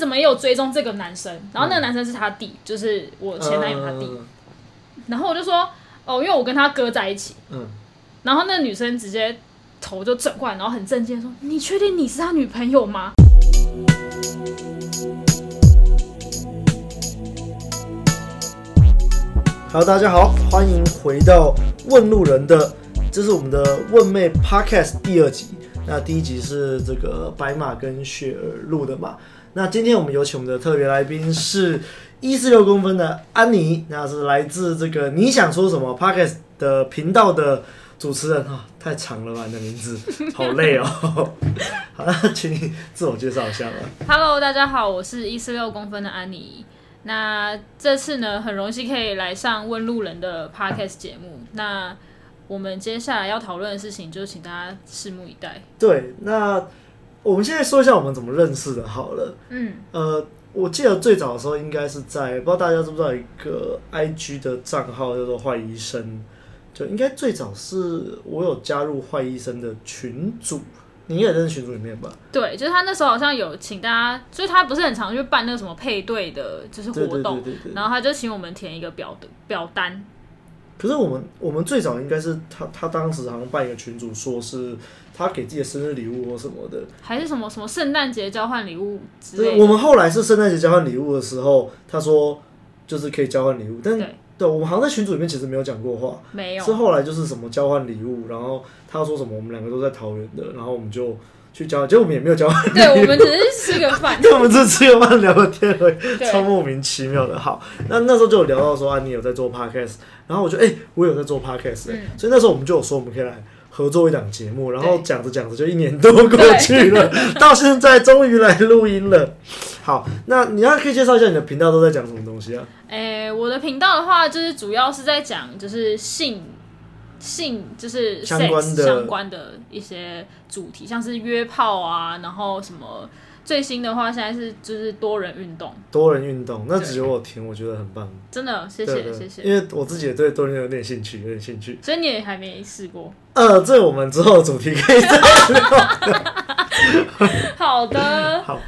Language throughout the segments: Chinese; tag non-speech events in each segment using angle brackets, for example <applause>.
怎么也有追踪这个男生？然后那个男生是他弟，就是我前男友他弟。嗯、然后我就说，哦，因为我跟他哥在一起。嗯。然后那个女生直接头就转过来，然后很震惊说：“你确定你是他女朋友吗？”好，大家好，欢迎回到问路人的，这是我们的问妹 Podcast 第二集。那第一集是这个白马跟雪儿录的嘛？那今天我们有请我们的特别来宾是一四六公分的安妮，那是来自这个你想说什么 Podcast 的频道的主持人啊，太长了吧你的名字，好累哦。<laughs> 好，那请你自我介绍一下吧。Hello，大家好，我是一四六公分的安妮。那这次呢，很荣幸可以来上问路人的 Podcast 节目。那我们接下来要讨论的事情，就请大家拭目以待。对，那我们现在说一下我们怎么认识的，好了。嗯，呃，我记得最早的时候，应该是在不知道大家知不知道一个 IG 的账号叫做坏医生，就应该最早是我有加入坏医生的群组，你也在群组里面吧？对，就是他那时候好像有请大家，所以他不是很常去办那个什么配对的，就是活动，然后他就请我们填一个表的表单。可是我们我们最早应该是他他当时好像办一个群主，说是他给自己的生日礼物或什么的，还是什么什么圣诞节交换礼物之类的。我们后来是圣诞节交换礼物的时候，他说就是可以交换礼物，但对，对我们好像在群组里面其实没有讲过话，没有。是后来就是什么交换礼物，然后他说什么我们两个都在桃园的，然后我们就。去交，结果我们也没有交换。对，我们只是吃个饭。<laughs> 对，我们只是吃个饭聊个天而已，超莫名其妙的。好，那那时候就有聊到说啊，你有在做 podcast，然后我就哎、欸，我有在做 podcast，、欸嗯、所以那时候我们就有说我们可以来合作一档节目，然后讲着讲着就一年多过去了，<laughs> <laughs> 到现在终于来录音了。好，那你要可以介绍一下你的频道都在讲什么东西啊？哎、欸，我的频道的话，就是主要是在讲就是性。性就是相关的相关的一些主题，像是约炮啊，然后什么最新的话，现在是就是多人运动。多人运动，那只有我听，我觉得很棒。真的，谢谢谢谢。因为我自己也对多人有点兴趣，有点兴趣。所以你也还没试过？呃，这我们之后的主题可以再聊。<laughs> 好的，好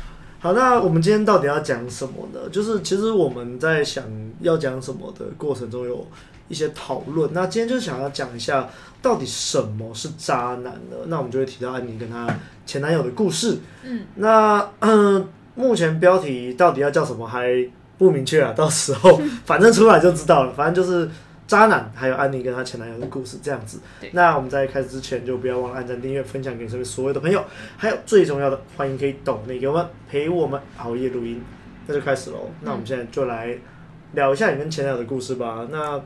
好，那我们今天到底要讲什么呢？就是其实我们在想要讲什么的过程中有。一些讨论，那今天就想要讲一下到底什么是渣男呢？那我们就会提到安妮跟她前男友的故事。嗯，那嗯、呃，目前标题到底要叫什么还不明确啊，到时候反正出来就知道了。反正就是渣男，还有安妮跟她前男友的故事这样子。那我们在开始之前，就不要忘了按赞、订阅、分享给身边所有的朋友，还有最重要的，欢迎可以抖内给我们陪我们熬夜录音。那就开始喽。那我们现在就来聊一下你跟前男友的故事吧。那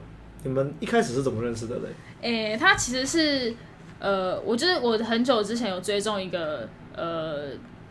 你们一开始是怎么认识的嘞？诶、欸，他其实是，呃，我就是我很久之前有追踪一个，呃，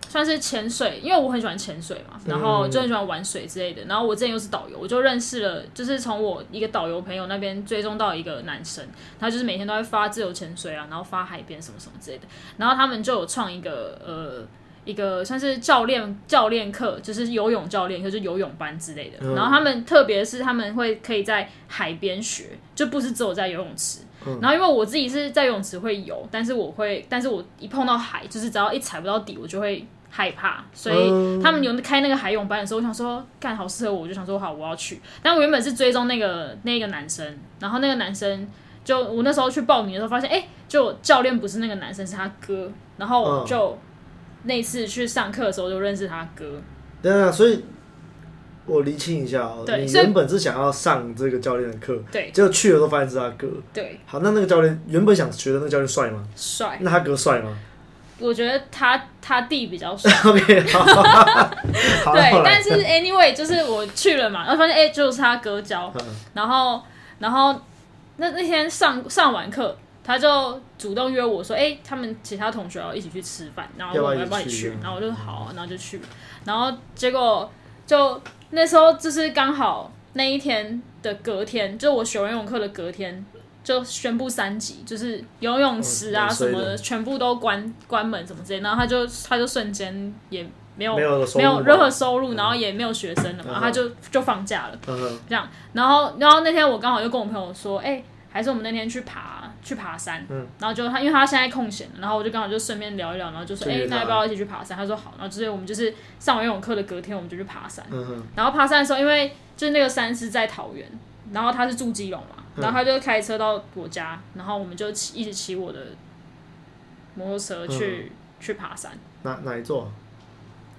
算是潜水，因为我很喜欢潜水嘛，然后就很喜欢玩水之类的。然后我之前又是导游，我就认识了，就是从我一个导游朋友那边追踪到一个男生，他就是每天都会发自由潜水啊，然后发海边什么什么之类的。然后他们就有创一个，呃。一个算是教练教练课，就是游泳教练，就是游泳班之类的。嗯、然后他们特别是他们会可以在海边学，就不是只有在游泳池。嗯、然后因为我自己是在游泳池会游，但是我会，但是我一碰到海，就是只要一踩不到底，我就会害怕。所以他们有开那个海泳班的时候，我想说干好适合我，我就想说好我要去。但我原本是追踪那个那个男生，然后那个男生就我那时候去报名的时候发现，哎，就教练不是那个男生，是他哥，然后就。嗯那次去上课的时候就认识他哥，对啊，所以我厘清一下哦、喔，你原本是想要上这个教练的课，对，结果去了都发现是他哥，对。好，那那个教练原本想觉得那个教练帅吗？帅。那他哥帅吗？我觉得他他弟比较帅。<laughs> <laughs> 对，但是 anyway 就是我去了嘛，然后发现哎、欸，就是他哥教，然后然后那那天上上完课。他就主动约我说：“哎、欸，他们其他同学要一起去吃饭，然后我要不要一起去？”然后我就说：“好、啊。”然后就去。然后结果就那时候就是刚好那一天的隔天，就我学游泳课的隔天，就宣布三级，就是游泳池啊什么的全部都关关门什么之类。然后他就他就瞬间也没有没有，没有任何收入，然后也没有学生了嘛，嗯、他就就放假了。嗯、这样，然后然后那天我刚好就跟我朋友说：“哎、欸，还是我们那天去爬。”去爬山，嗯，然后就他因为他现在空闲，然后我就刚好就顺便聊一聊，然后就说，哎，那要不要一起去爬山？他说好，然后就是我们就是上完游泳课的隔天，我们就去爬山。嗯，然后爬山的时候，因为就是那个山是在桃园，然后他是住基隆嘛，然后他就开车到我家，然后我们就骑一起骑我的摩托车去、嗯、去爬山。哪哪一座？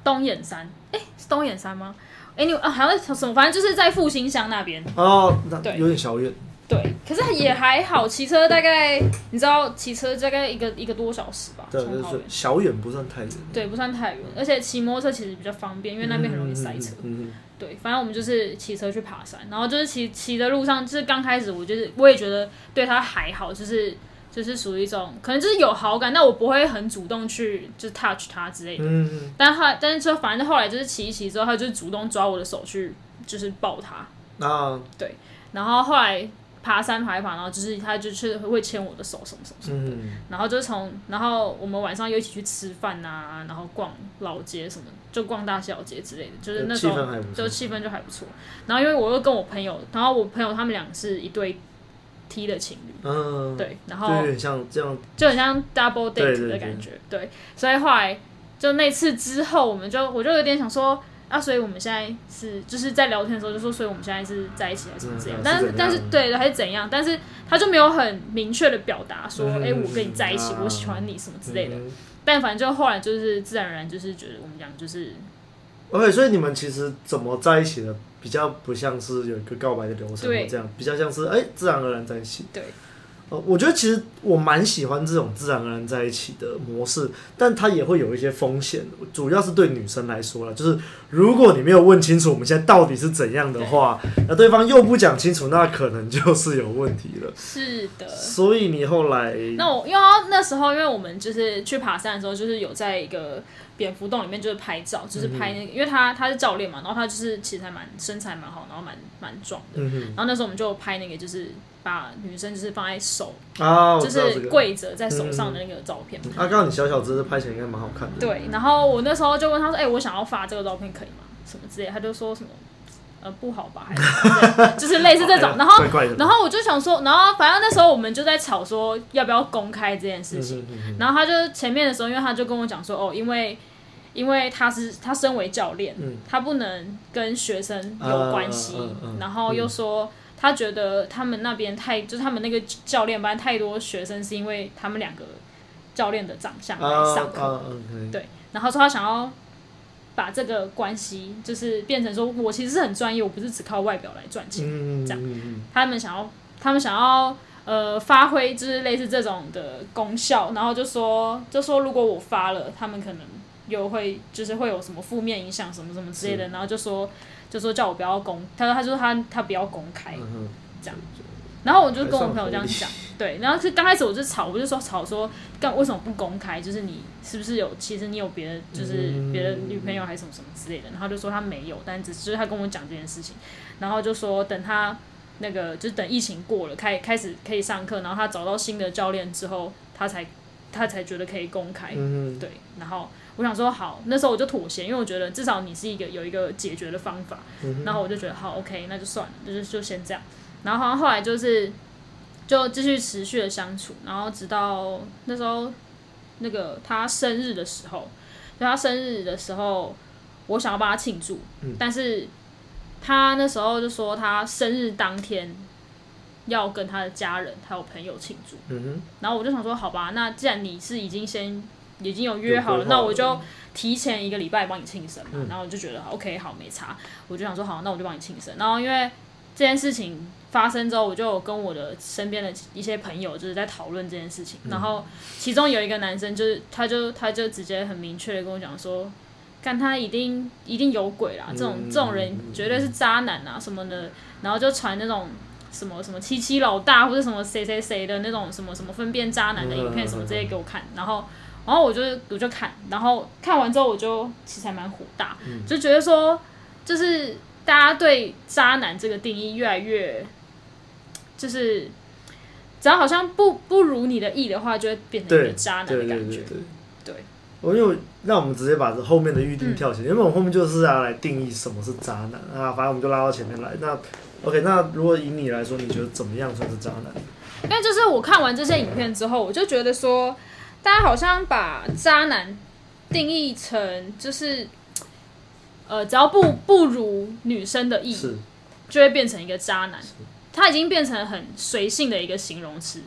东眼山，哎，是东眼山吗？哎，你啊，好像什么，反正就是在复兴乡那边。哦，那对，有点小远。对，可是也还好，骑车大概你知道，骑车大概一个一个多小时吧。对，就是小远不算太远。对，不算太远，而且骑摩托车其实比较方便，因为那边很容易塞车。嗯，嗯，嗯对，反正我们就是骑车去爬山，然后就是骑骑的路上，就是刚开始我就是我也觉得对他还好，就是就是属于一种可能就是有好感，但我不会很主动去就 touch 他之类的。嗯，嗯。但后来，但是说反正后来就是骑一骑之后，他就主动抓我的手去就是抱他。啊。对，然后后来。爬山爬一爬，然后就是他就是会牵我的手什么什么什么的，嗯、然后就从然后我们晚上又一起去吃饭啊，然后逛老街什么，就逛大小街之类的，就是那种就气氛就还不错。然后因为我又跟我朋友，然后我朋友他们俩是一对 T 的情侣，嗯，对，然后像这样，就很像 double date 的感觉，对，对，对，对，所以后来就那次之后，我们就我就有点想说。啊，所以我们现在是就是在聊天的时候就说，所以我们现在是在一起还是怎样？嗯、但是但是对的还是怎样？但是他就没有很明确的表达说，哎、嗯欸，我跟你在一起，啊、我喜欢你什么之类的。嗯、但反正就后来就是自然而然就是觉得我们俩就是，OK，所以你们其实怎么在一起的，比较不像是有一个告白的流程，对这样比较像是哎、欸、自然而然在一起。对。呃，我觉得其实我蛮喜欢这种自然而然在一起的模式，但它也会有一些风险，主要是对女生来说了，就是如果你没有问清楚我们现在到底是怎样的话，那对，对方又不讲清楚，那可能就是有问题了。是的。所以你后来，那我因为那时候，因为我们就是去爬山的时候，就是有在一个蝙蝠洞里面就是拍照，就是拍那个，嗯、因为他他是教练嘛，然后他就是其实还蛮身材蛮好，然后蛮蛮壮的，然后那时候我们就拍那个就是。把女生就是放在手，啊，就是跪着在手上的那个照片。啊，刚刚你小小只拍起来应该蛮好看的。对，然后我那时候就问他说：“哎、欸，我想要发这个照片可以吗？什么之类？”他就说什么：“呃，不好吧？”还是 <laughs> 就是类似这种。然后，然后我就想说，然后反正那时候我们就在吵说要不要公开这件事情。然后他就前面的时候，因为他就跟我讲说：“哦，因为因为他是他身为教练，他不能跟学生有关系。”然后又说。他觉得他们那边太，就是他们那个教练班太多学生，是因为他们两个教练的长相来上课。Uh, uh, okay. 对，然后说他想要把这个关系，就是变成说我其实是很专业，我不是只靠外表来赚钱。嗯、这样，他们想要，他们想要呃发挥就是类似这种的功效，然后就说就说如果我发了，他们可能又会就是会有什么负面影响什么什么之类的，然后就说。就说叫我不要公，他说他说他他不要公开，嗯、这样，然后我就跟我朋友这样讲，<laughs> 对，然后是刚开始我就吵，我就说吵说干为什么不公开？就是你是不是有其实你有别的就是别的女朋友还是什么什么之类的？然后就说他没有，但只是他跟我讲这件事情，然后就说等他那个就是等疫情过了，开开始可以上课，然后他找到新的教练之后，他才他才觉得可以公开，嗯、对，然后。我想说好，那时候我就妥协，因为我觉得至少你是一个有一个解决的方法。嗯、然后我就觉得好，OK，那就算了，就是就先这样。然后好像后来就是就继续持续的相处，然后直到那时候那个他生日的时候，就他生日的时候，我想要帮他庆祝，嗯、但是他那时候就说他生日当天要跟他的家人还有朋友庆祝。然后我就想说好吧，那既然你是已经先。已经有约好了，那我就提前一个礼拜帮你庆生嘛。嗯、然后我就觉得 OK，好，没差。我就想说好，那我就帮你庆生。然后因为这件事情发生之后，我就跟我的身边的一些朋友就是在讨论这件事情。嗯、然后其中有一个男生，就是他就他就直接很明确的跟我讲说，看他一定一定有鬼啦，这种这种人绝对是渣男啊什么的。然后就传那种什么什么七七老大或者什么谁谁谁的那种什么什么分辨渣男的影片什么这些给我看，然后。然后我就我就看，然后看完之后我就其实还蛮火大，嗯、就觉得说，就是大家对渣男这个定义越来越，就是只要好像不不如你的意的话，就会变成一个渣男的感觉。对，我因为那我们直接把这后面的预定跳起来，嗯、因为我们后面就是要来定义什么是渣男啊，反正我们就拉到前面来。那 OK，那如果以你来说，你觉得怎么样算是渣男？因为就是我看完这些影片之后，我就觉得说，大家好像把渣男定义成就是，呃，只要不不如女生的意，就会变成一个渣男。他已经变成很随性的一个形容词，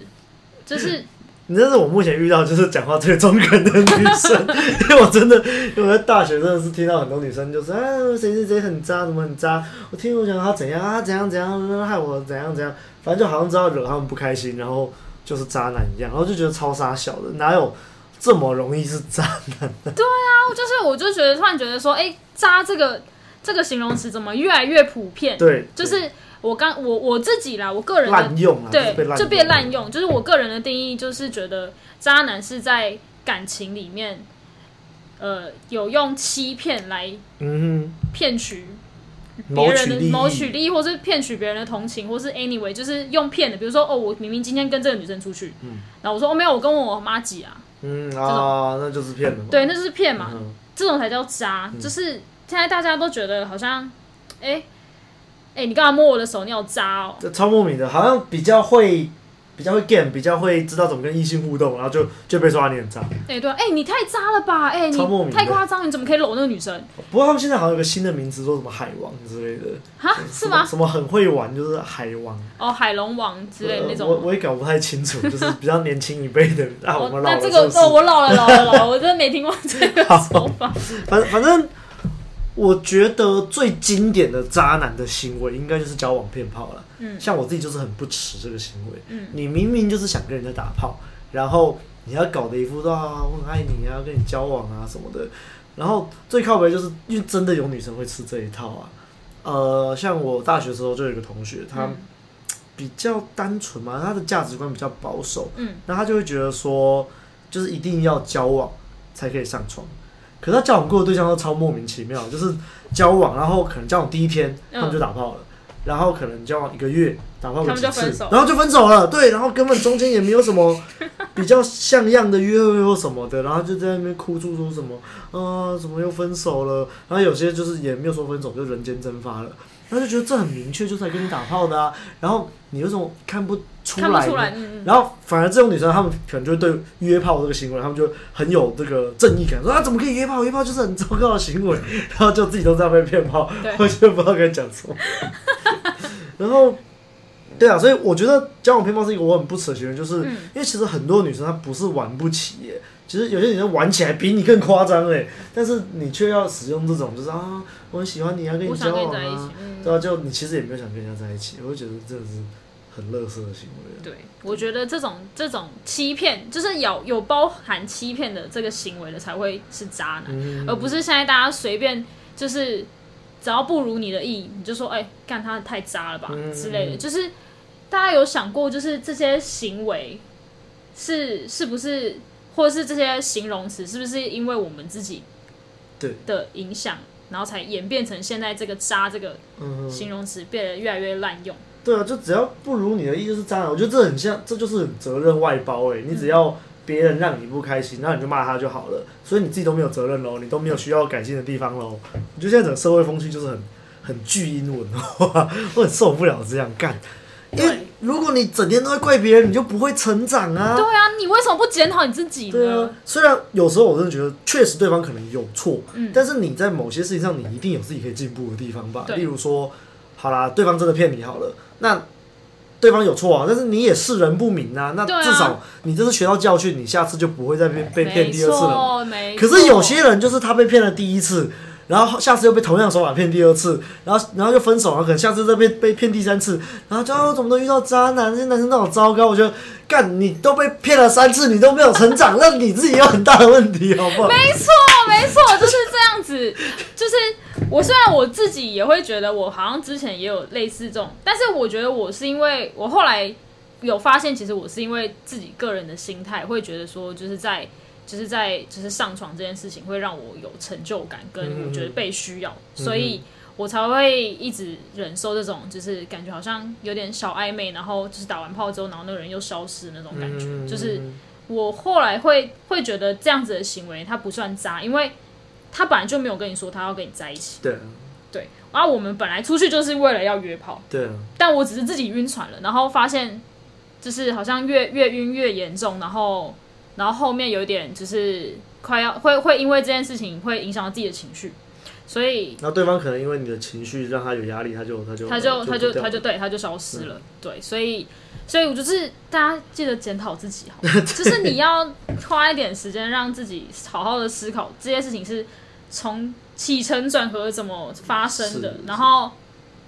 就是。<laughs> 你这是我目前遇到就是讲话最中肯的女生，<laughs> 因为我真的，因为我在大学真的是听到很多女生就是啊，谁谁谁很渣，怎么很渣？我听我讲她怎样啊，怎样怎样，害我怎样怎样，反正就好像知道惹他们不开心，然后就是渣男一样，然后就觉得超杀小的，哪有这么容易是渣男的？对啊，就是我就觉得突然觉得说，哎、欸，渣这个这个形容词怎么越来越普遍？对，就是。我刚我我自己啦，我个人的用对就被滥用，就是我个人的定义就是觉得渣男是在感情里面，呃，有用欺骗来嗯骗取别人的谋取利益，或是骗取别人的同情，或是 anyway 就是用骗的，比如说哦，我明明今天跟这个女生出去，嗯，然后我说哦没有，我跟我妈挤啊，嗯啊，那就是骗对，那就是骗嘛，这种才叫渣，就是现在大家都觉得好像哎。哎、欸，你干嘛摸我的手？你好渣哦！这超莫名的，好像比较会，比较会 game，比较会知道怎么跟异性互动，然后就就被抓你很渣。哎、欸，对，哎、欸，你太渣了吧？哎、欸，超莫名，太夸张，你怎么可以搂那个女生？不过他们现在好像有个新的名词，说什么海王之类的。哈，是吗？什么很会玩，就是海王。哦，海龙王之类的那种。我我也搞不太清楚，就是比较年轻一辈的啊，我们老了是是？那这个，哦，我老了，老了，老了，我真的没听过这个说法。反反正。我觉得最经典的渣男的行为，应该就是交往骗炮了。嗯，像我自己就是很不耻这个行为。嗯，你明明就是想跟人家打炮，然后你要搞得一副啊，我很爱你啊，跟你交往啊什么的。然后最靠北就是因为真的有女生会吃这一套啊。呃，像我大学的时候就有一个同学，他比较单纯嘛，他的价值观比较保守。嗯，那他就会觉得说，就是一定要交往才可以上床。可是他交往过的对象都超莫名其妙，就是交往，然后可能交往第一天他们就打炮了，嗯、然后可能交往一个月打炮个几次，然后就分手了。对，然后根本中间也没有什么 <laughs> 比较像样的约会或什么的，然后就在那边哭诉说什么啊，怎么又分手了？然后有些就是也没有说分手，就人间蒸发了。他就觉得这很明确，就是来跟你打炮的啊。然后你有种看不出来，出来嗯、然后反而这种女生，她们可能就会对约炮这个行为，她们就很有这个正义感，说啊，怎么可以约炮？约炮就是很糟糕的行为。<laughs> 然后就自己都在被骗炮，对我就不知道该讲什么。<laughs> 然后，对啊，所以我觉得交往骗炮是一个我很不耻的行为，就是、嗯、因为其实很多女生她不是玩不起耶。其实有些女生玩起来比你更夸张哎，但是你却要使用这种，就是啊，我很喜欢你啊，跟你交往啊，嗯、对啊，就你其实也没有想跟人家在一起，我就觉得这是很乐色的行为。对，我觉得这种这种欺骗，就是有有包含欺骗的这个行为的才会是渣男，嗯、而不是现在大家随便就是只要不如你的意，你就说哎，干他太渣了吧、嗯、之类的。就是大家有想过，就是这些行为是是不是？或者是这些形容词，是不是因为我们自己对的影响，然后才演变成现在这个“渣”这个形容词变得越来越滥用？对啊，就只要不如你的意就是渣男。我觉得这很像，这就是责任外包哎。你只要别人让你不开心，那你就骂他就好了。所以你自己都没有责任喽，你都没有需要改进的地方喽。我觉得现在整个社会风气就是很很巨英文化，<laughs> 我很受不了这样干。因为如果你整天都在怪别人，你就不会成长啊。对啊，你为什么不检讨你自己呢？对啊，虽然有时候我真的觉得，确实对方可能有错，嗯，但是你在某些事情上，你一定有自己可以进步的地方吧。例如说，好啦，对方真的骗你好了，那对方有错啊，但是你也是人不明啊，那至少你这次学到教训，你下次就不会再被被骗第二次了。可是有些人就是他被骗了第一次。然后下次又被同样手法骗第二次，然后然后就分手了，可能下次再被被骗第三次，然后就哦怎么都遇到渣男，这些男生都好糟糕。我觉得干你都被骗了三次，你都没有成长，那你自己有很大的问题，好不好？没错，没错，就是这样子。就是我虽然我自己也会觉得我好像之前也有类似这种，但是我觉得我是因为我后来有发现，其实我是因为自己个人的心态会觉得说，就是在。就是在就是上床这件事情会让我有成就感，跟我觉得被需要，嗯、所以我才会一直忍受这种就是感觉好像有点小暧昧，然后就是打完炮之后，然后那个人又消失的那种感觉。嗯、就是我后来会会觉得这样子的行为他不算渣，因为他本来就没有跟你说他要跟你在一起。对对，然后我们本来出去就是为了要约炮。对，但我只是自己晕船了，然后发现就是好像越越晕越严重，然后然后后面有一点就是快要会会因为这件事情会影响到自己的情绪，所以然后对方可能因为你的情绪让他有压力，他就他就他就他就就他就对他就消失了，嗯、对，所以所以我就是大家记得检讨自己好，<laughs> 就是你要花一点时间让自己好好的思考这件事情是从起承转合怎么发生的，然后。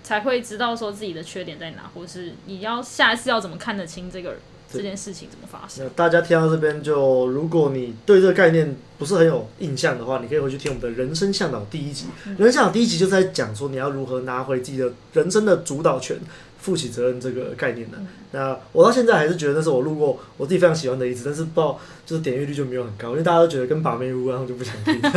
才会知道说自己的缺点在哪，或是你要下一次要怎么看得清这个这件事情怎么发生。大家听到这边就，如果你对这个概念不是很有印象的话，你可以回去听我们的人生向导第一集。嗯、人生向导第一集就是在讲说你要如何拿回自己的人生的主导权。负起责任这个概念的，嗯、那我到现在还是觉得那是我录过我自己非常喜欢的一次，但是不知道就是点阅率就没有很高，因为大家都觉得跟把妹无关，我就不想听。<laughs>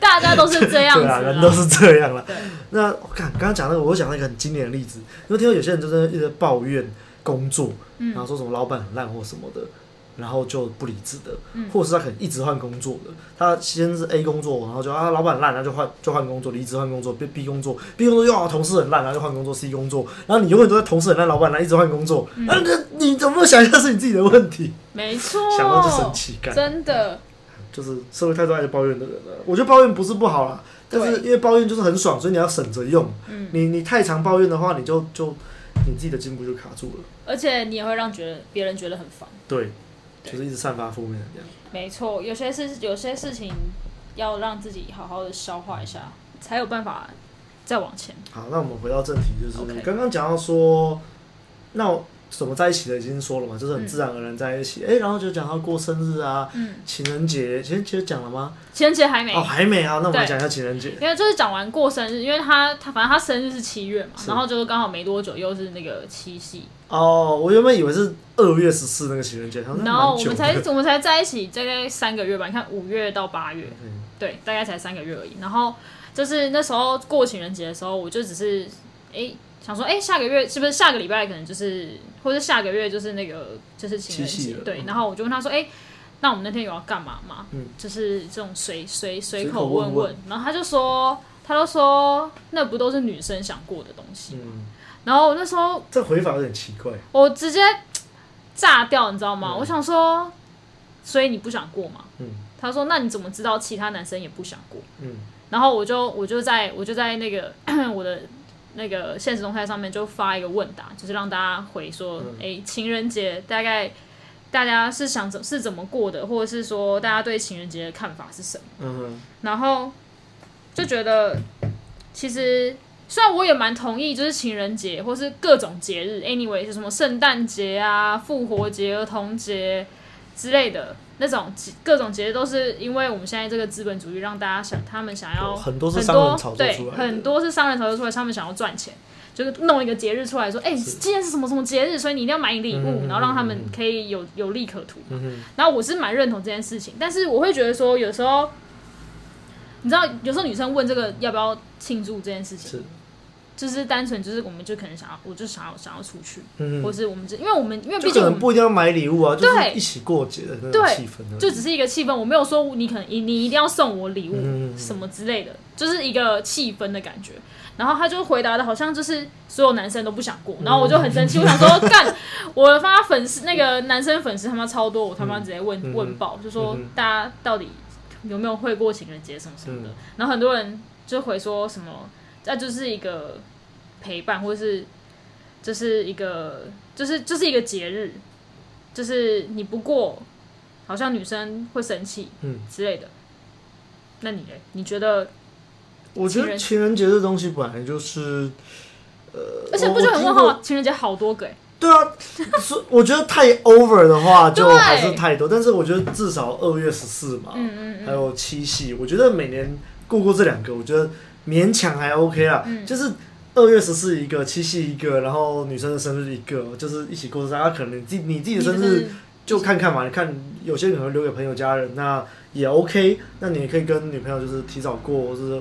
大家都是这样子，对啊，人都是这样了。那我看刚刚讲那个，我讲了一个很经典的例子，因为听到有些人就是一直抱怨工作，嗯、然后说什么老板很烂或什么的。然后就不理智的，或者是他可能一直换工作的。他先是 A 工作，然后就啊老板烂，然后就换就换工作，离职换工作，B B 工作，B 工作又啊同事很烂，然后就换工作，C 工作，然后你永远都在同事很烂，老板烂，一直换工作。那那、嗯啊、你怎么想一下是你自己的问题？没错，想到就生气，真的，就是社会太多爱抱怨的人了。我觉得抱怨不是不好啦，但是因为抱怨就是很爽，所以你要省着用。嗯、你你太常抱怨的话，你就就你自己的进步就卡住了，而且你也会让觉得别人觉得很烦。对。就是一直散发负面的这样。没错，有些事有些事情要让自己好好的消化一下，才有办法再往前。好，那我们回到正题，就是刚刚讲到说，那我。怎么在一起的已经说了嘛，就是很自然而然在一起。哎、嗯欸，然后就讲到过生日啊，嗯、情人节，情人节讲了吗？情人节还没哦，还没啊。那我们来讲一下情人节。因为就是讲完过生日，因为他他反正他生日是七月嘛，然后就是刚好没多久又是那个七夕。哦，我原本以为是二月十四那个情人节，然后我们才我们才在一起大概三个月吧。你看五月到八月，<laughs> 嗯、对，大概才三个月而已。然后就是那时候过情人节的时候，我就只是哎。欸想说，哎、欸，下个月是不是下个礼拜可能就是，或者下个月就是那个就是情人节，对。然后我就问他说，哎、欸，那我们那天有要干嘛吗？嗯，就是这种随随随口问问。问问然后他就说，他就说，那不都是女生想过的东西吗？嗯、然后我那时候这回法有点奇怪，我直接炸掉，你知道吗？嗯、我想说，所以你不想过吗？嗯。他说，那你怎么知道其他男生也不想过？嗯。然后我就我就在我就在那个 <clears throat> 我的。那个现实动态上面就发一个问答，就是让大家回说，哎、情人节大概大家是想怎是怎么过的，或者是说大家对情人节的看法是什么？嗯哼。然后就觉得，其实虽然我也蛮同意，就是情人节或是各种节日，anyway 是什么圣诞节啊、复活节、儿童节之类的。那种各种节日都是因为我们现在这个资本主义让大家想，他们想要很多是商人炒作出来的，对，很多是商人炒作出来，他们想要赚钱，就是弄一个节日出来说，哎、欸，今天是什么什么节日，所以你一定要买礼物，嗯、然后让他们可以有有利可图。嗯、然后我是蛮认同这件事情，但是我会觉得说，有时候你知道，有时候女生问这个要不要庆祝这件事情。就是单纯就是，我们就可能想要，我就想要想要出去，嗯、或是我们就因为我们因为毕竟我们不一定要买礼物啊，对就是一起过节的那种气氛，就只是一个气氛。我没有说你可能你你一定要送我礼物什么之类的，嗯、就是一个气氛的感觉。然后他就回答的好像就是所有男生都不想过，然后我就很生气，我想说干，我发粉丝那个男生粉丝他妈超多，我他妈直接问、嗯、问爆，就说大家到底有没有会过情人节什么什么的，嗯、然后很多人就回说什么。那就是一个陪伴，或者是就是一个，就是就是一个节日，就是你不过，好像女生会生气，嗯之类的。那你呢？你觉得？我觉得情人节这东西本来就是，呃，而且不觉得很问号吗？情人节好多个哎。对啊，是我觉得太 over 的话 <laughs> 就还是太多，但是我觉得至少二月十四嘛，嗯嗯嗯还有七夕，我觉得每年过过这两个，我觉得。勉强还 OK 啦，嗯、就是二月十四一个，七夕一个，然后女生的生日一个，就是一起过生日。可能你自你自己的生日就看看嘛，你看有些可能留给朋友家人，那也 OK。那你也可以跟女朋友就是提早过，或是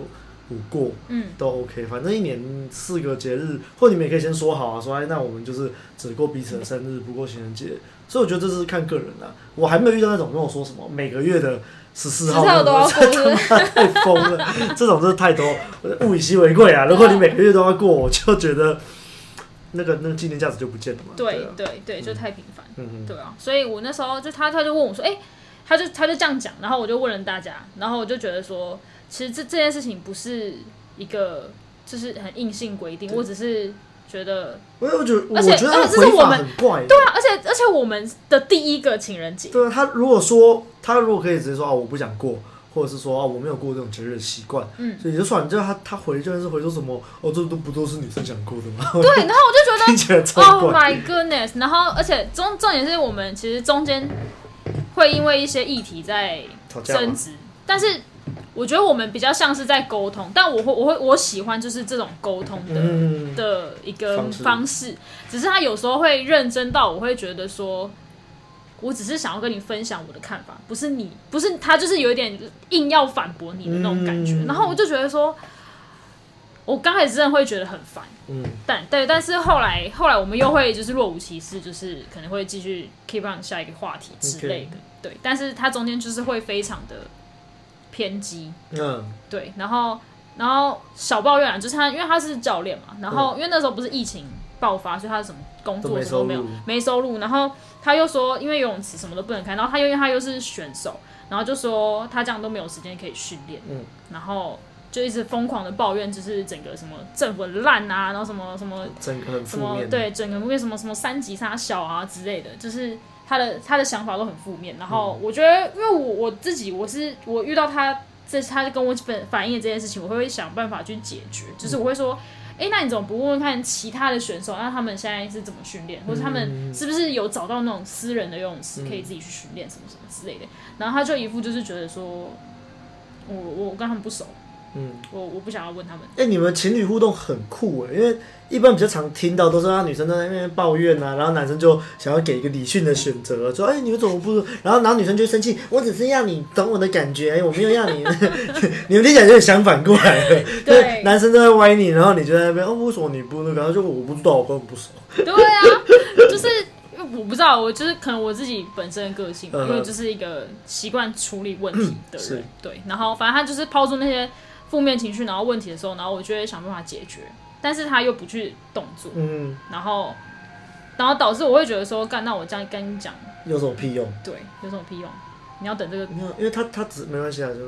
补过，嗯，都 OK。反正一年四个节日，或你们也可以先说好啊，说哎，那我们就是只过彼此的生日，不过情人节。所以我觉得这是看个人啦。我还没有遇到那种跟我说什么每个月的。十四号都要过，太疯了！<laughs> <laughs> 这种真的太多，物以稀为贵啊！如果你每个月都要过，我就觉得那个那个纪念价值就不见了嘛。对对、啊、对对，就太频繁。嗯嗯。对啊，所以我那时候就他他就问我说，哎、欸，他就他就这样讲，然后我就问了大家，然后我就觉得说，其实这这件事情不是一个就是很硬性规定，我只是觉得，我我觉得，而且我觉得而且这是我们很怪，对啊，而且而且我们的第一个情人节，对啊，他如果说他如果可以直接说啊，我不想过。或者是说啊，我没有过这种节日的习惯，嗯，所以就算你知道他他回就是回说什么哦，这都不都是女生想过的吗？<laughs> 对，然后我就觉得。Oh my goodness！然后而且重重点是我们其实中间会因为一些议题在争执，但是我觉得我们比较像是在沟通，但我会我会我喜欢就是这种沟通的、嗯、的一个方式，方式，只是他有时候会认真到我会觉得说。我只是想要跟你分享我的看法，不是你，不是他，就是有一点硬要反驳你的那种感觉。嗯、然后我就觉得说，我刚开始真的会觉得很烦，嗯，但对，但是后来后来我们又会就是若无其事，就是可能会继续 keep on 下一个话题之类的.对。但是他中间就是会非常的偏激，嗯，对。然后然后小抱怨啊，就是他，因为他是教练嘛，然后因为那时候不是疫情爆发，所以他什么工作什么都没有，没收入，然后。他又说，因为游泳池什么都不能开，然后他又因为他又是选手，然后就说他这样都没有时间可以训练，嗯，然后就一直疯狂的抱怨，就是整个什么政府烂啊，然后什么什么整个什么对整个负面什么什么三级杀小啊之类的，就是他的他的想法都很负面。然后我觉得，因为我我自己我是我遇到他这他跟我反反映的这件事情，我会想办法去解决，就是我会说。哎，那你怎么不问问看其他的选手，那他们现在是怎么训练，或者他们是不是有找到那种私人的游泳池可以自己去训练什么什么之类的？然后他就一副就是觉得说，我我跟他们不熟。嗯，我我不想要问他们。哎、欸，你们情侣互动很酷哎，因为一般比较常听到都是让女生在那边抱怨啊，然后男生就想要给一个理性的选择，说哎、欸，你们怎么不？然后然后女生就生气，我只是要你懂我的感觉，哎，我没有要你。<laughs> 你们听起来有点相反过来了，对，男生都在歪你，然后你就在那边哦，为什么你不那个？然后就我不知道，我根本不熟。对啊，就是我不知道，我就是可能我自己本身的个性，因为就是一个习惯处理问题的人，对。然后反正他就是抛出那些。负面情绪，然后问题的时候，然后我就会想办法解决，但是他又不去动作，嗯，然后，然后导致我会觉得说，干，那我这样跟你讲，有什么屁用？对，有什么屁用？你要等这个，因为他他只没关系啊，就。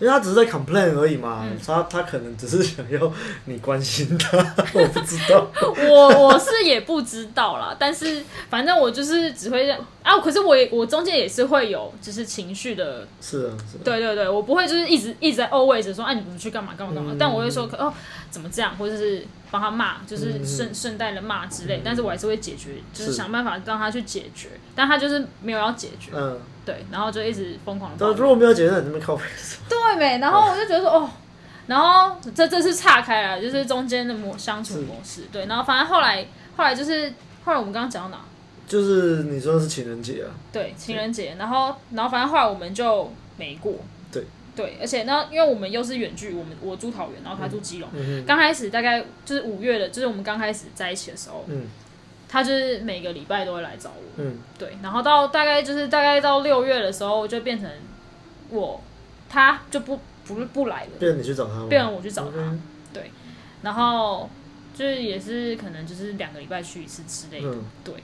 因为他只是在 complain 而已嘛，嗯、他他可能只是想要你关心他，<laughs> 我不知道。我我是也不知道啦，但是反正我就是只会这样啊。可是我也我中间也是会有就是情绪的，是啊，是啊。对对对，我不会就是一直一直在 always 说，哎、啊，你不去干嘛干嘛干嘛？嗯、但我会说，哦，怎么这样，或者是帮他骂，就是顺顺带的骂之类。嗯、但是我还是会解决，就是想办法让他去解决，但他就是没有要解决。嗯。对，然后就一直疯狂的。如果没有解决，你那边靠北。对没？然后我就觉得说，哦，然后这这是岔开了，就是中间的模相处模式。对，然后反正后来后来就是后来我们刚刚讲到哪？就是你说的是情人节啊。对，情人节，然后然后反正后来我们就没过。对对，而且那因为我们又是远距，我们我住桃园，然后他住基隆。嗯。刚开始大概就是五月的，就是我们刚开始在一起的时候。嗯。他就是每个礼拜都会来找我，嗯，对，然后到大概就是大概到六月的时候，就变成我，他就不不不来了，变成你去找他，变成我去找他，嗯、对，然后就是也是可能就是两个礼拜去一次之类的，嗯、对，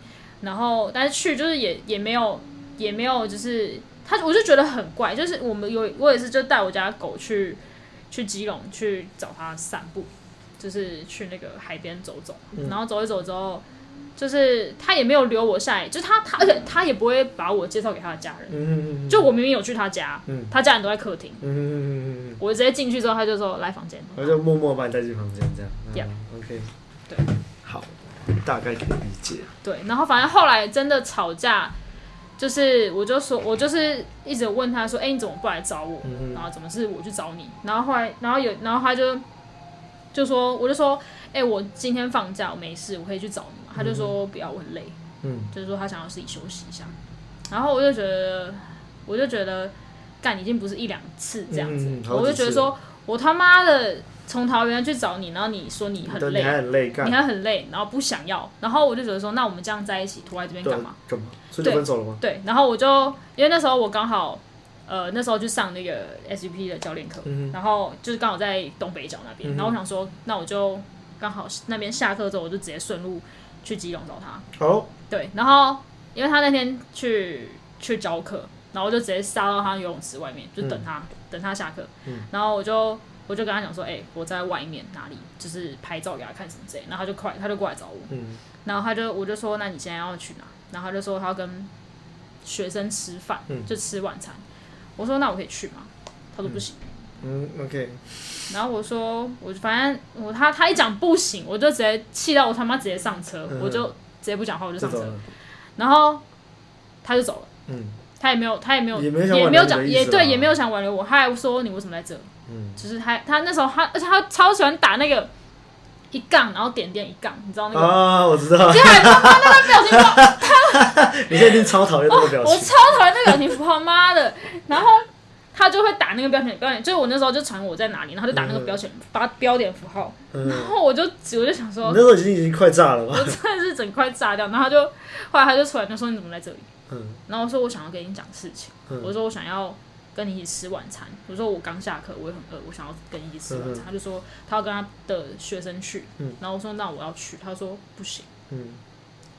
然后但是去就是也也没有也没有就是他，我就觉得很怪，就是我们有我也是就带我家狗去去基隆去找他散步，就是去那个海边走走，嗯、然后走一走之后。就是他也没有留我下来，就他他，而且他也不会把我介绍给他的家人。嗯、就我明明有去他家，嗯、他家人都在客厅。嗯、我直接进去之后，他就说来房间。我就默默把你带进房间，这样。Yeah. 嗯、OK。对。好，大概可以理解。对，然后反正后来真的吵架，就是我就说，我就是一直问他说：“哎、欸，你怎么不来找我？嗯、然后怎么是我去找你？”然后后来，然后有，然后他就就说，我就说：“哎、欸，我今天放假，我没事，我可以去找你。”他就说不要，我很累，嗯，就是说他想要自己休息一下，然后我就觉得，我就觉得干已经不是一两次这样子，嗯、我就觉得说我他妈的从桃园去找你，然后你说你很累，你还很累，你还很累，然后不想要，然后我就觉得说，那我们这样在一起，拖在这边干嘛？干嘛？所以就分手了吗？对，对，然后我就因为那时候我刚好，呃，那时候去上那个 SUP 的教练课，嗯、然后就是刚好在东北角那边，嗯、然后我想说，那我就。刚好那边下课之后，我就直接顺路去基隆找他。哦，对，然后因为他那天去去教课，然后我就直接杀到他游泳池外面，就等他、嗯、等他下课。嗯、然后我就我就跟他讲说，哎、欸，我在外面哪里，就是拍照给他看什么之类。然后他就快他就过来找我。嗯、然后他就我就说，那你现在要去哪？然后他就说他要跟学生吃饭，嗯、就吃晚餐。我说那我可以去吗？他说不行。嗯，嗯，OK。然后我说，我反正我他他一讲不行，我就直接气到我他妈直接上车，嗯、我就直接不讲话，我就上车。然后他就走了。嗯。他也没有，他也没有，也没有讲，也对，也没有想挽留我。他还说你为什么在这？嗯。就是他他那时候他而且他超喜欢打那个一杠，然后点点一杠，你知道那个？啊，我知道。对，他那个表情包，他。你现在一定超讨厌那个表情。我超讨厌那个表情包，妈的！然后。他就会打那个标点，标点就是我那时候就传我在哪里，然后就打那个标点，发、嗯、标点符号，嗯、然后我就我就想说，你那时候已经已经快炸了吧？我真的是整块炸掉，然后他就后来他就出来就说你怎么在这里？嗯，然后我说我想要跟你讲事情，嗯、我说我想要跟你一起吃晚餐，我说我刚下课，我也很饿，我想要跟你一起吃晚餐。嗯、他就说他要跟他的学生去，嗯、然后我说那我要去，他说不行，嗯，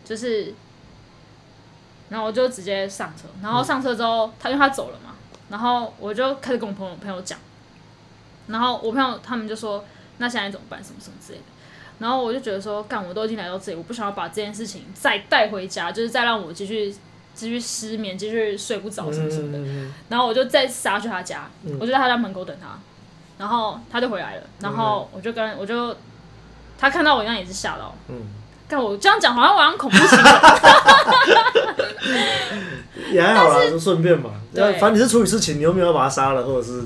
就是，然后我就直接上车，然后上车之后他因为他走了嘛。然后我就开始跟我朋友朋友讲，然后我朋友他们就说：“那现在怎么办？什么什么之类的。”然后我就觉得说：“干，我都已经来到这里，我不想要把这件事情再带回家，就是再让我继续继续失眠，继续睡不着什么什么的。嗯嗯嗯”然后我就再杀去他家，嗯、我就在他家门口等他，然后他就回来了，然后我就跟我就他看到我一样也是吓到，嗯，但我这样讲好像我像恐怖情人。<laughs> 也还好啦，就顺便嘛。对，反正你是处理事情，你又没有把他杀了，或者是。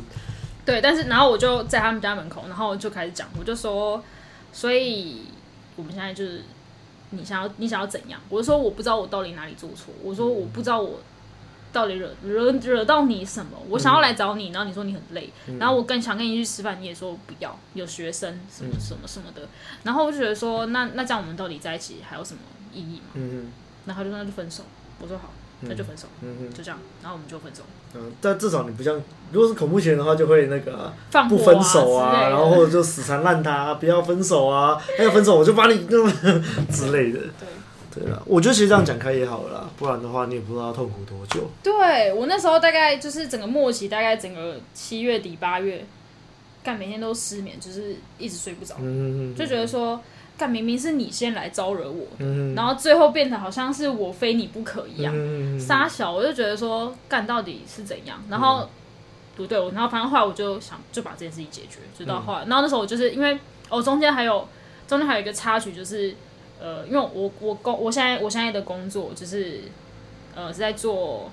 对，但是然后我就在他们家门口，然后就开始讲，我就说，所以我们现在就是你想要你想要怎样？我就说我不知道我到底哪里做错，我说我不知道我到底惹惹惹到你什么，我想要来找你，然后你说你很累，嗯、然后我更想跟你去吃饭，你也说不要，有学生什么什么什么的，然后我就觉得说，那那这样我们到底在一起还有什么意义吗？嗯嗯，然后就说那就分手，我说好。那就分手，嗯嗯，就这样，然后我们就分手。嗯，但至少你不像，如果是恐怖情人的话，就会那个、啊、放不分手啊，然后或者就死缠烂打、啊，不要分手啊，要分手我就把你那么之类的。对，对了，我觉得其实这样讲开也好了啦，不然的话你也不知道痛苦多久。对，我那时候大概就是整个末期，大概整个七月底八月，干每天都失眠，就是一直睡不着，嗯嗯，就觉得说。干明明是你先来招惹我，嗯、然后最后变得好像是我非你不可一样，杀、嗯、小我就觉得说干到底是怎样，然后、嗯、不对，我然后反正后来我就想就把这件事情解决，直到后来，嗯、然后那时候我就是因为哦中间还有中间还有一个插曲，就是呃因为我我工我现在我现在的工作就是呃是在做。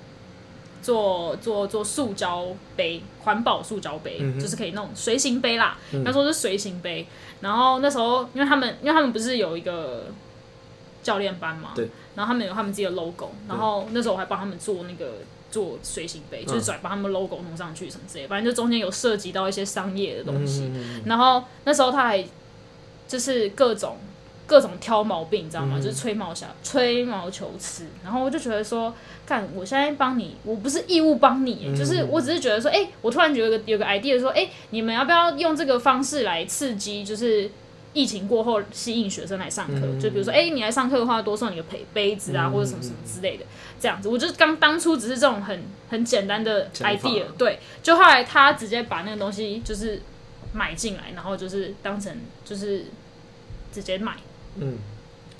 做做做塑胶杯，环保塑胶杯，嗯、就是可以那种随行杯啦。他、嗯、说是随行杯，然后那时候因为他们因为他们不是有一个教练班嘛，对，然后他们有他们自己的 logo，然后那时候我还帮他们做那个做随行杯，就是转把他们 logo 弄上去什么之类，反正就中间有涉及到一些商业的东西。然后那时候他还就是各种。各种挑毛病，你知道吗？嗯、就是吹毛小吹毛求疵，然后我就觉得说，看我现在帮你，我不是义务帮你，嗯、就是我只是觉得说，哎、欸，我突然觉得有个有个 idea 说，哎、欸，你们要不要用这个方式来刺激，就是疫情过后吸引学生来上课？嗯、就比如说，哎、欸，你来上课的话，多送你个杯杯子啊，嗯、或者什么什么之类的，这样子。我就刚当初只是这种很很简单的 idea，对，就后来他直接把那个东西就是买进来，然后就是当成就是直接卖。嗯，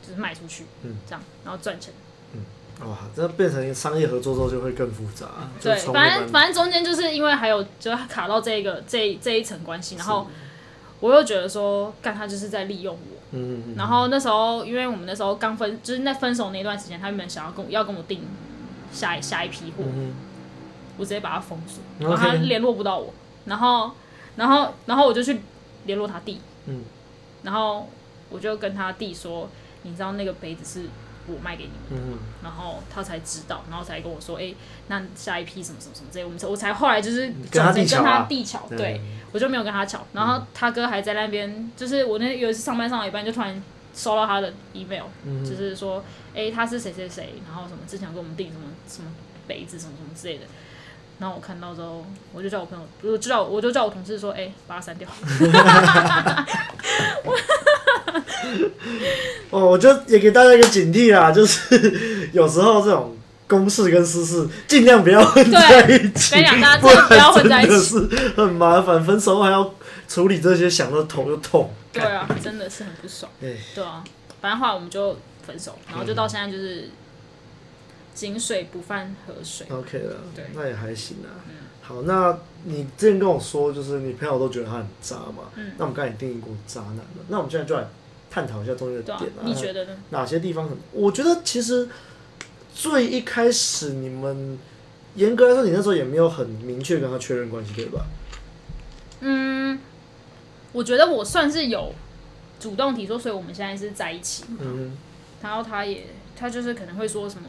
就是卖出去，嗯，这样，然后赚钱，嗯，哇，这变成商业合作之后就会更复杂。对，反正反正中间就是因为还有就卡到这个这这一层关系，然后我又觉得说，干他就是在利用我，嗯，然后那时候因为我们那时候刚分，就是那分手那段时间，他原本想要跟我要跟我订下一下一批货，嗯我直接把他封锁，然后他联络不到我，然后然后然后我就去联络他弟，嗯，然后。我就跟他弟说，你知道那个杯子是我卖给你们的然后他才知道，然后才跟我说，哎、欸，那下一批什么什么什么之类，我们才我才后来就是转成跟他弟巧，对，对我就没有跟他巧。然后他哥还在那边，就是我那有一次上班上到一半，就突然收到他的 email，、嗯、就是说，哎、欸，他是谁谁谁，然后什么之前给我们订什么什么杯子什么什么之类的。然后我看到之后，我就叫我朋友，我就叫我就叫我同事说，哎、欸，把它删掉。<laughs> <laughs> 哦，我就也给大家一个警惕啦，就是有时候这种公事跟私事尽量不要混在一起。跟你讲，大家真的不要混在一起，是很麻烦。分手后还要处理这些，想到头就痛。对啊，真的是很不爽。对啊，反正后来我们就分手，然后就到现在就是井水不犯河水。OK 了，对，那也还行啊。嗯、好，那你之前跟我说，就是你朋友都觉得他很渣嘛？嗯、那我们刚才也定义过渣男了，那我们现在就来探讨一下中间的点啊。你觉得呢？哪些地方很？我觉得其实最一开始你们严格来说，你那时候也没有很明确跟他确认关系，对吧？嗯。我觉得我算是有主动提出，所以我们现在是在一起。嗯，然后他也，他就是可能会说什么，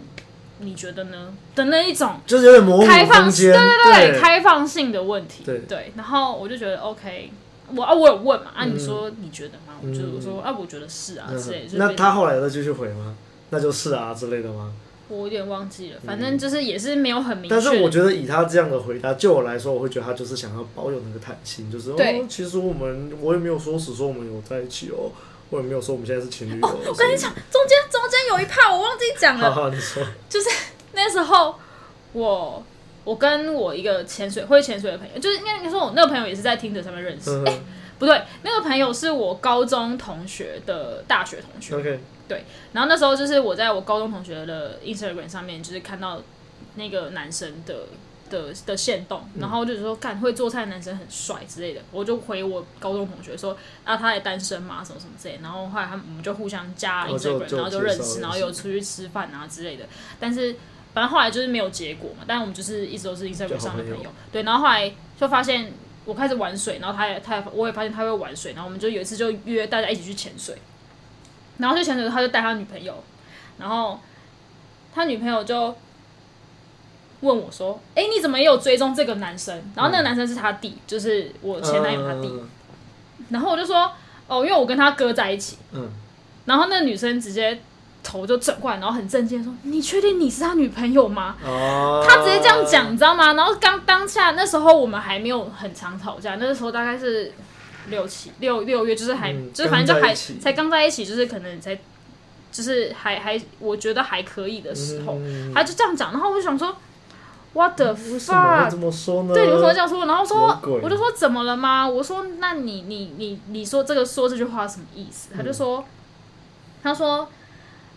你觉得呢？的那一种，就是有点模糊空间，开放对对对，开放性的问题。对对。然后我就觉得 OK，我啊，我有问嘛，啊，你说你觉得吗？我就我说啊，我觉得是啊之类的。那他后来再继续回吗？那就是啊之类的吗？我有点忘记了，反正就是也是没有很明确。但是我觉得以他这样的回答，就我来说，我会觉得他就是想要保有那个弹性，就是对哦，其实我们我也没有说死说我们有在一起哦，我也没有说我们现在是情侣哦。我跟你讲，中间中间有一趴我忘记讲了。好好，你说。就是那时候我我跟我一个潜水会潜水的朋友，就是应该说我那个朋友也是在 Tinder 上面认识。哎、嗯欸，不对，那个朋友是我高中同学的大学同学。OK。对，然后那时候就是我在我高中同学的 Instagram 上面，就是看到那个男生的的的线动，然后就是说，看会做菜的男生很帅之类的，我就回我高中同学说，啊，他也单身嘛，什么什么之类的，然后后来他们我们就互相加 Instagram，然后就认识，然后有出去吃饭啊之类的，但是反正后来就是没有结果嘛，但我们就是一直都是 Instagram 上的朋友，对，然后后来就发现我开始玩水，然后他也他也我也发现他会玩水，然后我们就有一次就约大家一起去潜水。然后就前阵子他就带他女朋友，然后他女朋友就问我说：“哎，你怎么也有追踪这个男生？”然后那个男生是他弟，就是我前男友他弟。然后我就说：“哦，因为我跟他哥在一起。”嗯。然后那个女生直接头就转过来，然后很震惊说：“你确定你是他女朋友吗？”哦。他直接这样讲，你知道吗？然后刚当下那时候我们还没有很常吵架，那个时候大概是。六七六六月就是还、嗯、就是反正就还才刚在一起，就是可能才就是还还我觉得还可以的时候，嗯、他就这样讲，然后我就想说，What the fuck？怎么说呢？对，为什么这样说？然后说，我就说怎么了吗？我说那你你你你说这个说这句话什么意思？他就说，嗯、他说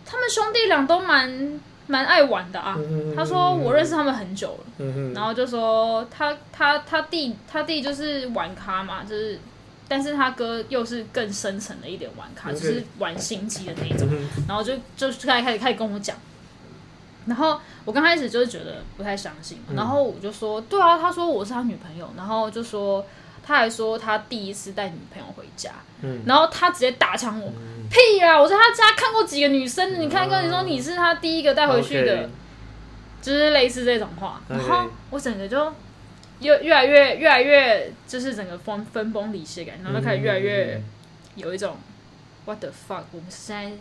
他们兄弟俩都蛮蛮爱玩的啊。嗯、他说我认识他们很久了，嗯、然后就说他他他弟他弟就是玩咖嘛，就是。但是他哥又是更深层的一点玩咖.就是玩心机的那种，然后就就开始开始开始跟我讲，然后我刚开始就是觉得不太相信，然后我就说，对啊，他说我是他女朋友，然后就说他还说他第一次带女朋友回家，嗯。然后他直接打枪我，屁啊，我在他家看过几个女生，你看跟你说你是他第一个带回去的，Okay. 就是类似这种话，然后我整个就。越越来越越来越就是整个分分崩离析的感觉，然后就开始越来越有一种 what the fuck，我们现在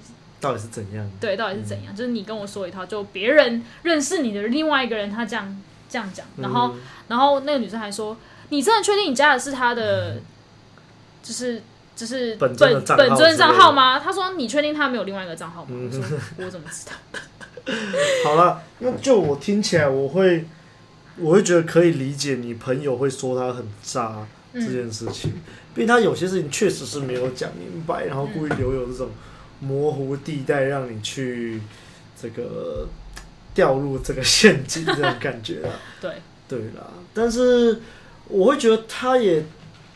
到底是怎样？对，到底是怎样？嗯、就是你跟我说一套，就别人认识你的另外一个人，他这样这样讲，然后、嗯、然后那个女生还说，你真的确定你加的是他的，嗯、就是就是本本本尊账号吗？他说你确定他没有另外一个账号吗？嗯、我说我怎么知道？好了，那就我听起来我会。我会觉得可以理解你朋友会说他很渣这件事情，因为他有些事情确实是没有讲明白，然后故意留有这种模糊地带，让你去这个掉入这个陷阱这种感觉啦。<laughs> 对对啦，但是我会觉得他也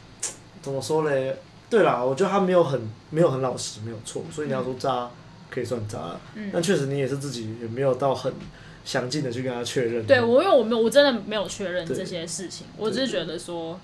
<tsk> 怎么说嘞？对啦，我觉得他没有很没有很老实，没有错，所以你要说渣可以算渣，嗯但确实你也是自己也没有到很。详尽的去跟他确认。对，我因为我没有，我真的没有确认这些事情，我只是觉得说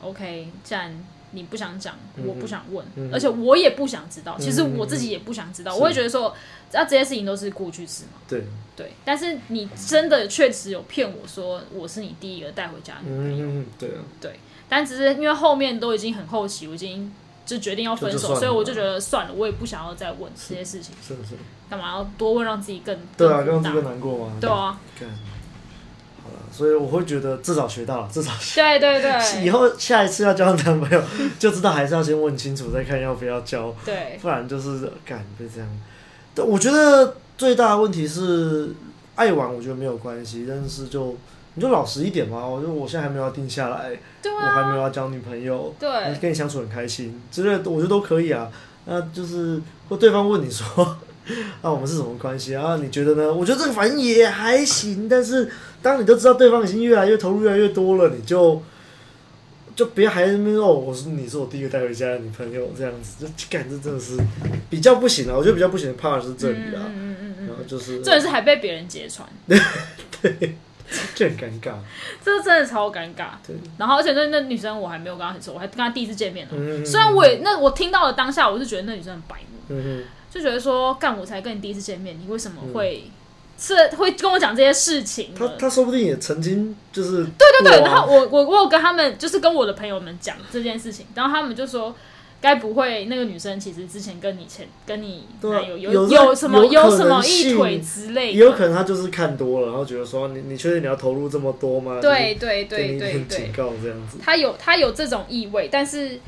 ，OK，既然你不想讲，我不想问，而且我也不想知道。其实我自己也不想知道，我会觉得说，啊，这些事情都是过去式嘛。对对，但是你真的确实有骗我说我是你第一个带回家的女朋友。对啊。对，但只是因为后面都已经很后期，我已经。就决定要分手，所以我就觉得算了，我也不想要再问这些事情。是是。干嘛要多问，让自己更对啊，让自己更难过吗？对啊。所以我会觉得至少学到了，至少对对对，<laughs> 以后下一次要交男朋友 <laughs> 就知道还是要先问清楚再看要不要交，对，不然就是感被这样。但我觉得最大的问题是爱玩，我觉得没有关系，但是就你就老实一点嘛。我就我现在还没有要定下来，对啊，我还没有要交女朋友，对，跟你相处很开心之类的，我觉得都可以啊。那就是或对方问你说。那、<laughs> 啊、我们是什么关系啊？你觉得呢？我觉得这个反应也还行，但是当你都知道对方已经越来越投入越来越多了，你就就别还在那边哦，我是你是我第一个带回家的女朋友这样子，就感觉真的是比较不行啊。我觉得比较不行的 part 是这里啊，嗯嗯然后就是这也是还被别人揭穿，<laughs> 对，就很尴尬，这真的超尴尬。对，然后而且那那女生我还没有跟她很熟，我还跟她第一次见面呢。嗯，虽然我也那我听到了当下，我是觉得那女生很白目。嗯哼。就觉得说，干我才跟你第一次见面，你为什么会、嗯、是会跟我讲这些事情？他他说不定也曾经就是对对对，然后我我我有跟他们，就是跟我的朋友们讲这件事情，然后他们就说，该不会那个女生其实之前跟你前跟你有有有，有什么有什么一腿之类的，也有可能他就是看多了，然后觉得说你你确定你要投入这么多吗？对对对对对，警告这样子，他有他有这种意味，但是。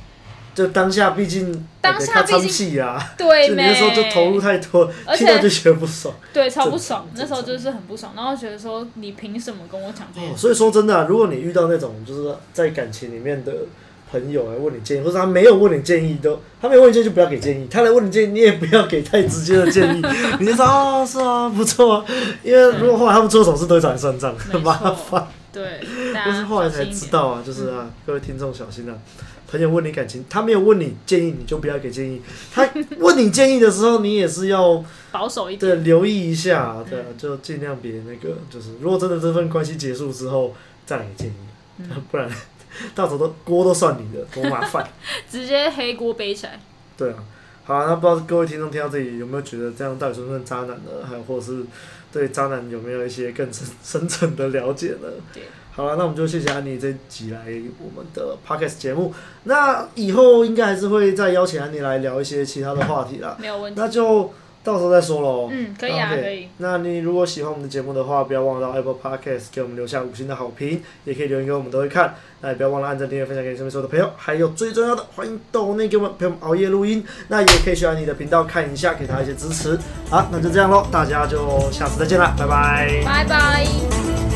就当下，毕竟当下毕竟啊，对，就那时候就投入太多，听到就觉得不爽，对，超不爽。那时候就是很不爽，然后觉得说你凭什么跟我讲这些？所以说真的啊，如果你遇到那种就是在感情里面的朋友来问你建议，或者他没有问你建议，都他没有问你建议就不要给建议，他来问你建议，你也不要给太直接的建议，<laughs> 你就说哦，是啊，不错啊，因为如果后来他们做什么事都会找你算账，很麻烦。对，但是后来才知道啊，就是啊，各位听众小心啊。朋友问你感情，他没有问你建议，你就不要给建议。他 <laughs> 问你建议的时候，你也是要保守一点，对，留意一下，对，就尽量别那个，就是如果真的这份关系结束之后再来建议，嗯、不然到时候都锅都算你的，多麻烦，<laughs> 直接黑锅背起来。对啊，好啊，那不知道各位听众听到这里有没有觉得这样到底算不算渣男呢？还有或者是对渣男有没有一些更深 <laughs> 深层的了解呢？对。好了，那我们就谢谢安妮这一集来我们的 podcast 节目。那以后应该还是会再邀请安妮来聊一些其他的话题啦。没有问题。那就到时候再说喽。嗯，可以啊，okay, 可以。那你如果喜欢我们的节目的话，不要忘了到 Apple Podcast 给我们留下五星的好评，也可以留言给我们，都会看。那也不要忘了按赞、订阅、分享给你身边所有的朋友。还有最重要的，欢迎抖内给我们陪我们熬夜录音。那也可以去你的频道看一下，给他一些支持。好，那就这样喽，大家就下次再见了，拜拜。拜拜。